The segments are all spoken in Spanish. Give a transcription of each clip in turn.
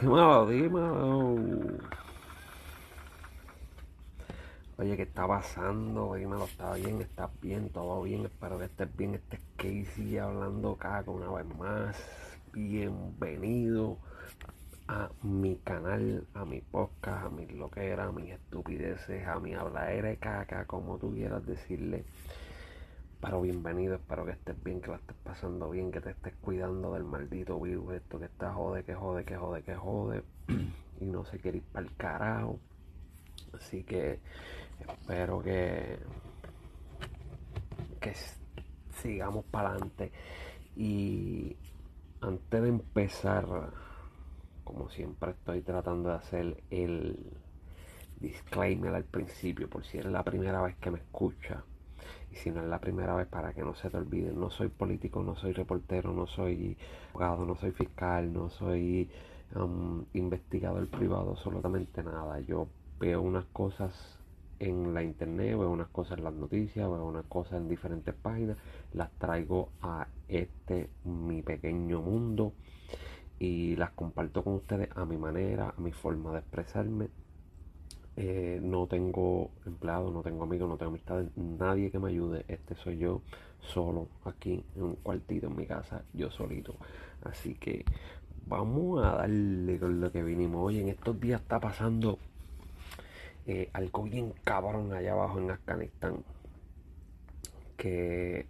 Dímelo, dímelo. Oye, ¿qué está pasando? Dímelo, ¿está bien? ¿Estás bien? ¿Todo bien? Espero que estés bien. Este es Casey hablando acá una vez más. Bienvenido a mi canal, a mi podcast, a mis loqueras, a mis estupideces, a mi habladera de caca, como tú quieras decirle. Pero bienvenido, espero que estés bien, que la estés pasando bien, que te estés cuidando del maldito virus, esto que está jode, que jode, que jode, que jode, y no se quiere ir para el carajo. Así que espero que, que sigamos para adelante. Y antes de empezar, como siempre estoy tratando de hacer el disclaimer al principio, por si es la primera vez que me escucha y si no es la primera vez para que no se te olvide, no soy político, no soy reportero, no soy abogado, no soy fiscal, no soy um, investigador privado, absolutamente nada. Yo veo unas cosas en la internet, veo unas cosas en las noticias, veo unas cosas en diferentes páginas, las traigo a este mi pequeño mundo y las comparto con ustedes a mi manera, a mi forma de expresarme eh, no tengo empleado, no tengo amigos, no tengo amistades, nadie que me ayude. Este soy yo solo aquí en un cuartito en mi casa, yo solito. Así que vamos a darle con lo que vinimos. Hoy en estos días está pasando eh, algo bien cabrón allá abajo en Afganistán que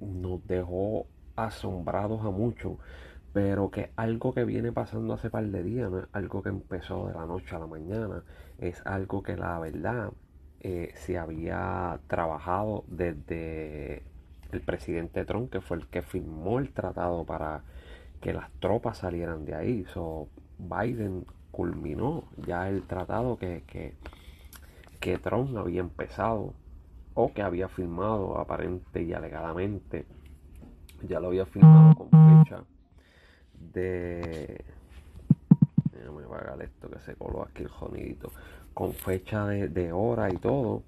nos dejó asombrados a muchos pero que algo que viene pasando hace par de días, no es algo que empezó de la noche a la mañana, es algo que la verdad eh, se había trabajado desde el presidente Trump, que fue el que firmó el tratado para que las tropas salieran de ahí. So, Biden culminó ya el tratado que, que, que Trump había empezado o que había firmado aparente y alegadamente. Ya lo había firmado con fecha de déjame apagar esto que se coló aquí el jonidito con fecha de, hora y todo.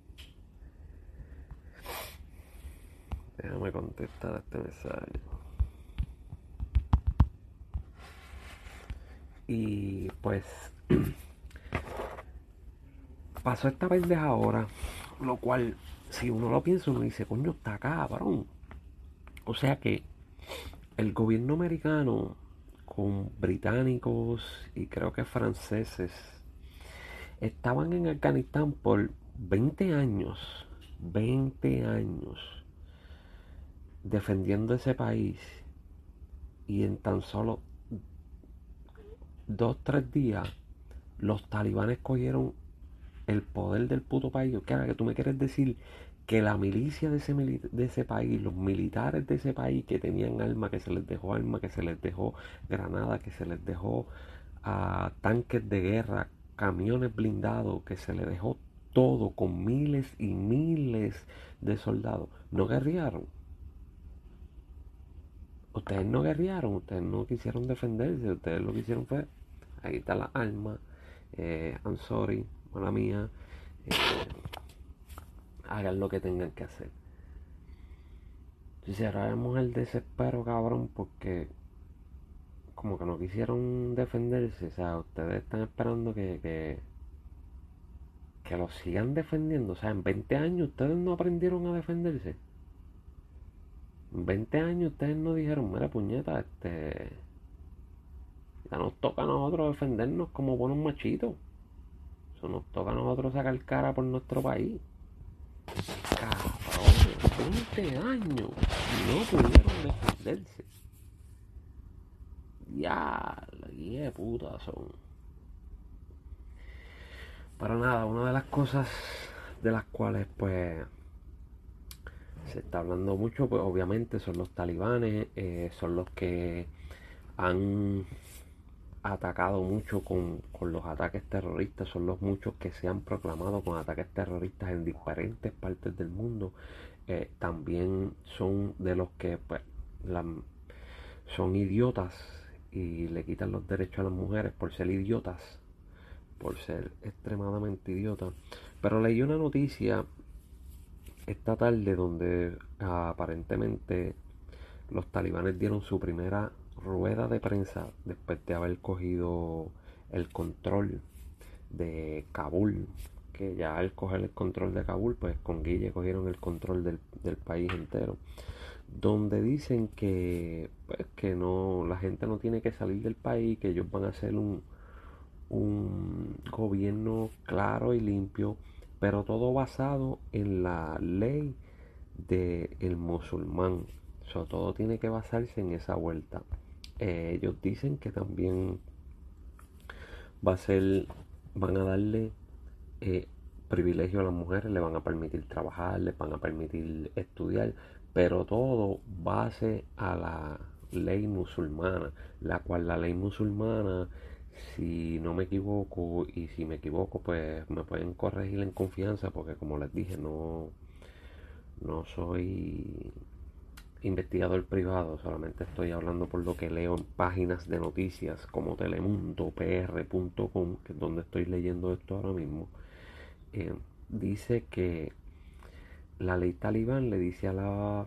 Déjame contestar este mensaje. Y pues pasó esta pendeja ahora lo cual si uno lo piensa uno dice coño está cabrón o sea que el gobierno americano con británicos y creo que franceses. Estaban en Afganistán por 20 años, 20 años, defendiendo ese país y en tan solo dos, tres días los talibanes cogieron el poder del puto país. ¿Qué que tú me quieres decir que la milicia de ese, de ese país, los militares de ese país que tenían armas, que se les dejó armas, que se les dejó granadas, que se les dejó a tanques de guerra, camiones blindados, que se les dejó todo con miles y miles de soldados, no guerrearon. Ustedes no guerrearon, ustedes no quisieron defenderse, ustedes lo que hicieron fue, ahí está la arma, eh, I'm sorry, mala mía, eh, hagan lo que tengan que hacer. Si cerramos el desespero, cabrón, porque como que no quisieron defenderse. O sea, ustedes están esperando que, que, que lo sigan defendiendo. O sea, en 20 años ustedes no aprendieron a defenderse. En 20 años ustedes no dijeron, mira puñeta, este... Ya nos toca a nosotros defendernos como buenos machitos. Eso nos toca a nosotros sacar cara por nuestro país. Cabrón, 20 años no pudieron defenderse. Ya, de puta son. Para nada, una de las cosas de las cuales pues se está hablando mucho, pues obviamente son los talibanes, eh, son los que han atacado mucho con, los ataques terroristas, son los muchos que se han proclamado con ataques terroristas en diferentes partes del mundo. Eh, también son de los que pues, son idiotas y le quitan los derechos a las mujeres por ser idiotas, por ser extremadamente idiotas. Pero leí una noticia esta tarde donde aparentemente los talibanes dieron su primera rueda de prensa después de haber cogido el control de Kabul, que ya al coger el control de Kabul, pues con Guille cogieron el control del, país entero, donde dicen que, pues, que no, la gente no tiene que salir del país, que ellos van a hacer un, un gobierno claro y limpio, pero todo basado en la ley del musulmán. So, todo tiene que basarse en esa vuelta. Eh, ellos dicen que también va a ser, van a darle eh, privilegio a las mujeres, le van a permitir trabajar, le van a permitir estudiar, pero todo base a la ley musulmana, la cual la ley musulmana, si no me equivoco y si me equivoco, pues me pueden corregir en confianza, porque como les dije, no, no soy investigador privado, solamente estoy hablando por lo que leo en páginas de noticias como Telemundo, PR.com, que es donde estoy leyendo esto ahora mismo. Eh, dice que la ley talibán le dice a la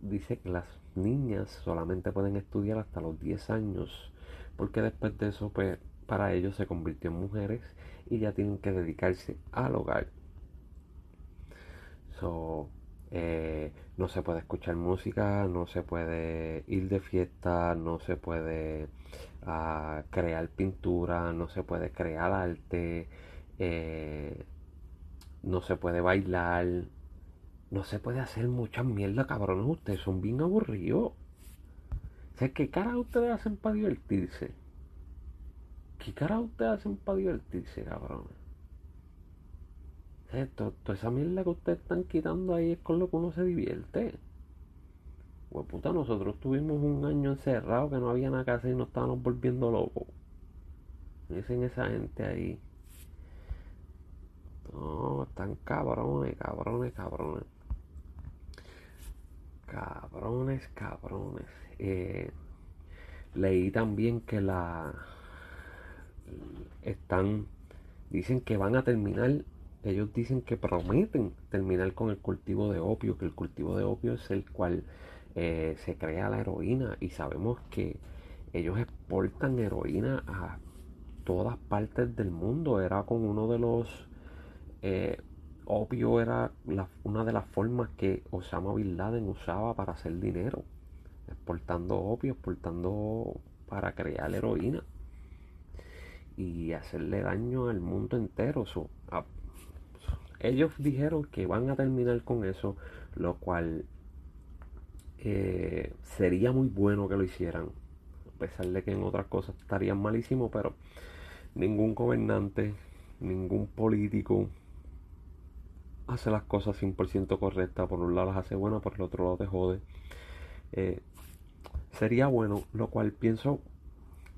dice que las niñas solamente pueden estudiar hasta los 10 años porque después de eso pues para ellos se convirtió en mujeres y ya tienen que dedicarse al hogar so, eh, no se puede escuchar música no se puede ir de fiesta no se puede ah, crear pintura no se puede crear arte eh, no se puede bailar, no se puede hacer mucha mierda, cabrones. Ustedes son bien aburridos. O ¿qué cara ustedes hacen para divertirse? ¿Qué cara ustedes hacen para divertirse, cabrones? O toda esa mierda que ustedes están quitando ahí es con lo que uno se divierte. Pues nosotros tuvimos un año encerrado que no había nada que hacer y nos estábamos volviendo locos. Dicen esa gente ahí. No, están cabrones, cabrones, cabrones. Cabrones, cabrones. Eh, leí también que la están dicen que van a terminar ellos dicen que prometen terminar con el cultivo de opio que el cultivo de opio es el cual eh, se crea la heroína y sabemos que ellos exportan heroína a todas partes del mundo era con uno de los eh, opio era una de las formas que Osama Bin Laden usaba para hacer dinero, exportando opio, exportando para crear heroína y hacerle daño al mundo entero. Ellos dijeron que van a terminar con eso, lo cual eh, sería muy bueno que lo hicieran, a pesar de que en otras cosas estarían malísimo, pero ningún gobernante, ningún político, hace las cosas 100% correctas. Por un lado las hace buenas, por el otro lado te jode. Eh, sería bueno, lo cual pienso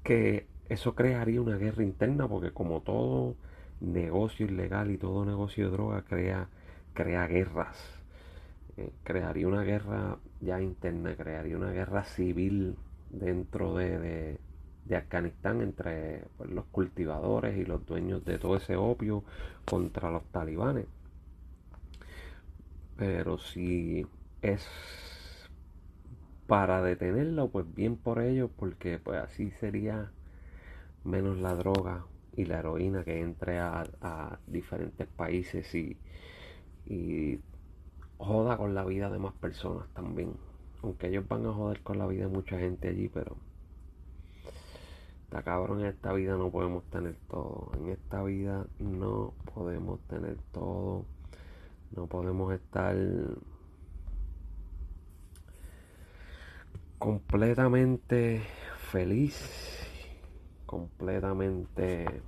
que eso crearía una guerra interna, porque como todo negocio ilegal y todo negocio de droga crea, crea guerras. Eh, crearía una guerra ya interna, crearía una guerra civil dentro de, de, Afganistán entre pues, los cultivadores y los dueños de todo ese opio contra los talibanes. Pero si es para detenerlo, pues bien por ello, porque pues así sería menos la droga y la heroína que entre a, diferentes países y, y joda con la vida de más personas también. Aunque ellos van a joder con la vida de mucha gente allí, pero está cabrón, en esta vida no podemos tener todo. En esta vida no podemos tener todo. No podemos estar completamente feliz, completamente...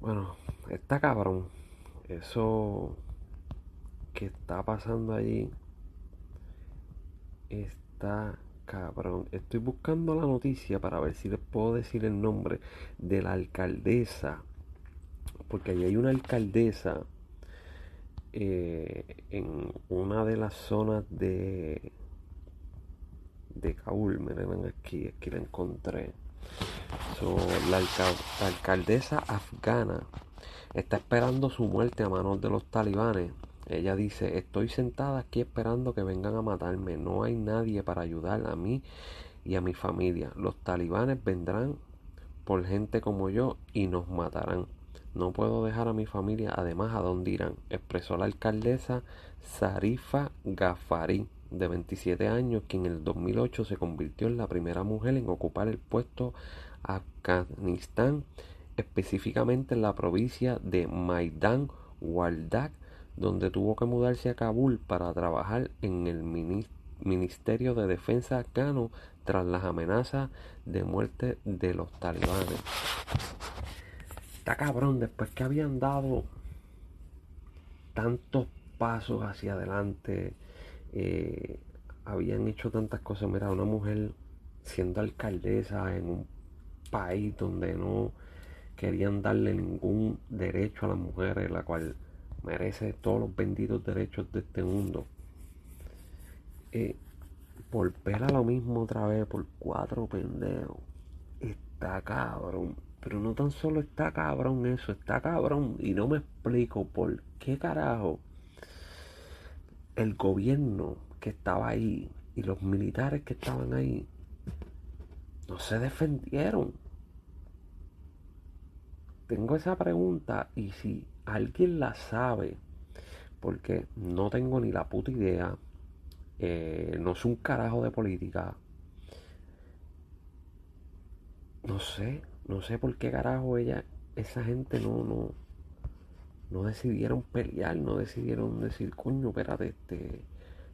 Bueno, está cabrón. Eso que está pasando allí está cabrón. Estoy buscando la noticia para ver si les puedo decir el nombre de la alcaldesa porque ahí hay una alcaldesa eh, en una de las zonas de de Kabul, miren aquí, aquí la encontré. la, alcaldesa afgana está esperando su muerte a manos de los talibanes Ella dice, estoy sentada aquí esperando que vengan a matarme. No hay nadie para ayudar a mí y a mi familia. Los talibanes vendrán por gente como yo y nos matarán. No puedo dejar a mi familia, además a dónde irán, expresó la alcaldesa Sarifa Gafari, de 27 años, quien en el 2008 se convirtió en la primera mujer en ocupar el puesto Afganistán, específicamente en la provincia de Maidan Wardak, donde tuvo que mudarse a Kabul para trabajar en el Ministerio de Defensa afgano tras las amenazas de muerte de los talibanes. Está cabrón, después que habían dado tantos pasos hacia adelante, eh, habían hecho tantas cosas. Mira, una mujer siendo alcaldesa en un país donde no querían darle ningún derecho a las mujeres, la cual merece todos los benditos derechos de este mundo. Eh, volver a lo mismo otra vez por cuatro pendejos. Está cabrón. Pero no tan solo está cabrón eso, está cabrón. Y no me explico por qué carajo el gobierno que estaba ahí y los militares que estaban ahí no se defendieron. Tengo esa pregunta y si alguien la sabe, porque no tengo ni la puta idea, eh, no es un carajo de política. No sé, no sé por qué carajo ella, esa gente no, no, no decidieron pelear, no decidieron decir, coño, espérate, este,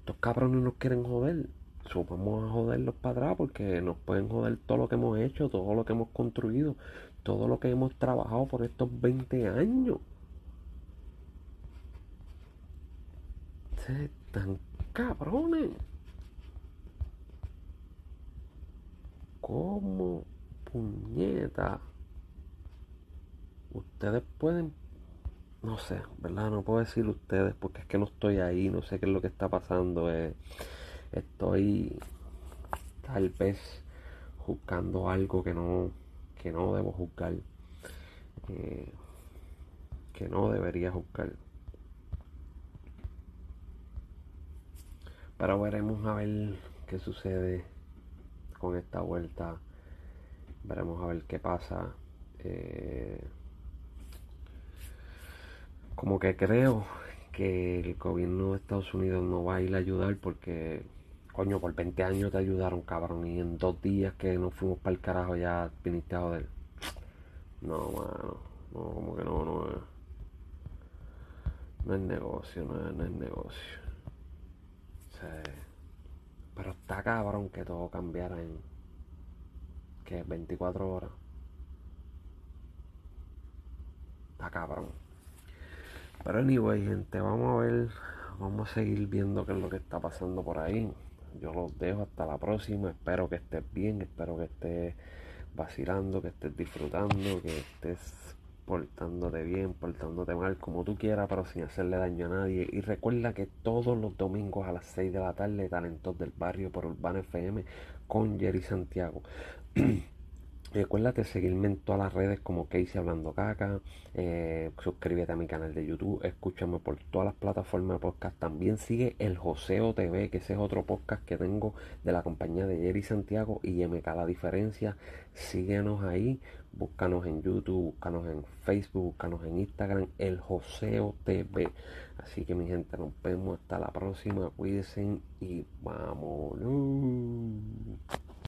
estos cabrones nos quieren joder. So, a joderlos para atrás porque nos pueden joder todo lo que hemos hecho, todo lo que hemos construido, todo lo que hemos trabajado por estos 20 años. Se están cabrones. ¿Cómo puñeta? Ustedes pueden, no sé, ¿verdad? No puedo decir ustedes porque es que no estoy ahí, no sé qué es lo que está pasando. Eh, estoy tal vez juzgando algo que no, que no debo juzgar. Eh, que no debería juzgar. Pero veremos a ver qué sucede con esta vuelta. Veremos a ver qué pasa. Eh, como que creo que el gobierno de Estados Unidos no va a ir a ayudar porque, coño, por 20 años te ayudaron, cabrón, y en dos días que nos fuimos para el carajo ya viniste a joder. No, mano, no, como que no, no es. No es negocio, no es, no es negocio. Pero está cabrón que todo cambiara en. que 24 horas. Está cabrón. Pero anyway, gente, vamos a ver. Vamos a seguir viendo qué es lo que está pasando por ahí. Yo los dejo hasta la próxima. Espero que estés bien. Espero que estés vacilando, que estés disfrutando, que estés portándote bien, portándote mal, como tú quieras, pero sin hacerle daño a nadie. Y recuerda que todos los domingos a las 6 de la tarde, Talentos del Barrio por Urbana FM con Jerry Santiago. Recuérdate seguirme en todas las redes como Casey Hablando Caca. Eh, suscríbete a mi canal de YouTube. Escúchame por todas las plataformas de podcast. También sigue el Joseo TV, que ese es otro podcast que tengo de la compañía de Jerry Santiago y MK La Diferencia. Síguenos ahí. Búscanos en YouTube, búscanos en Facebook, búscanos en Instagram. El Joseo TV. Así que mi gente, nos vemos hasta la próxima. Cuídense y vámonos.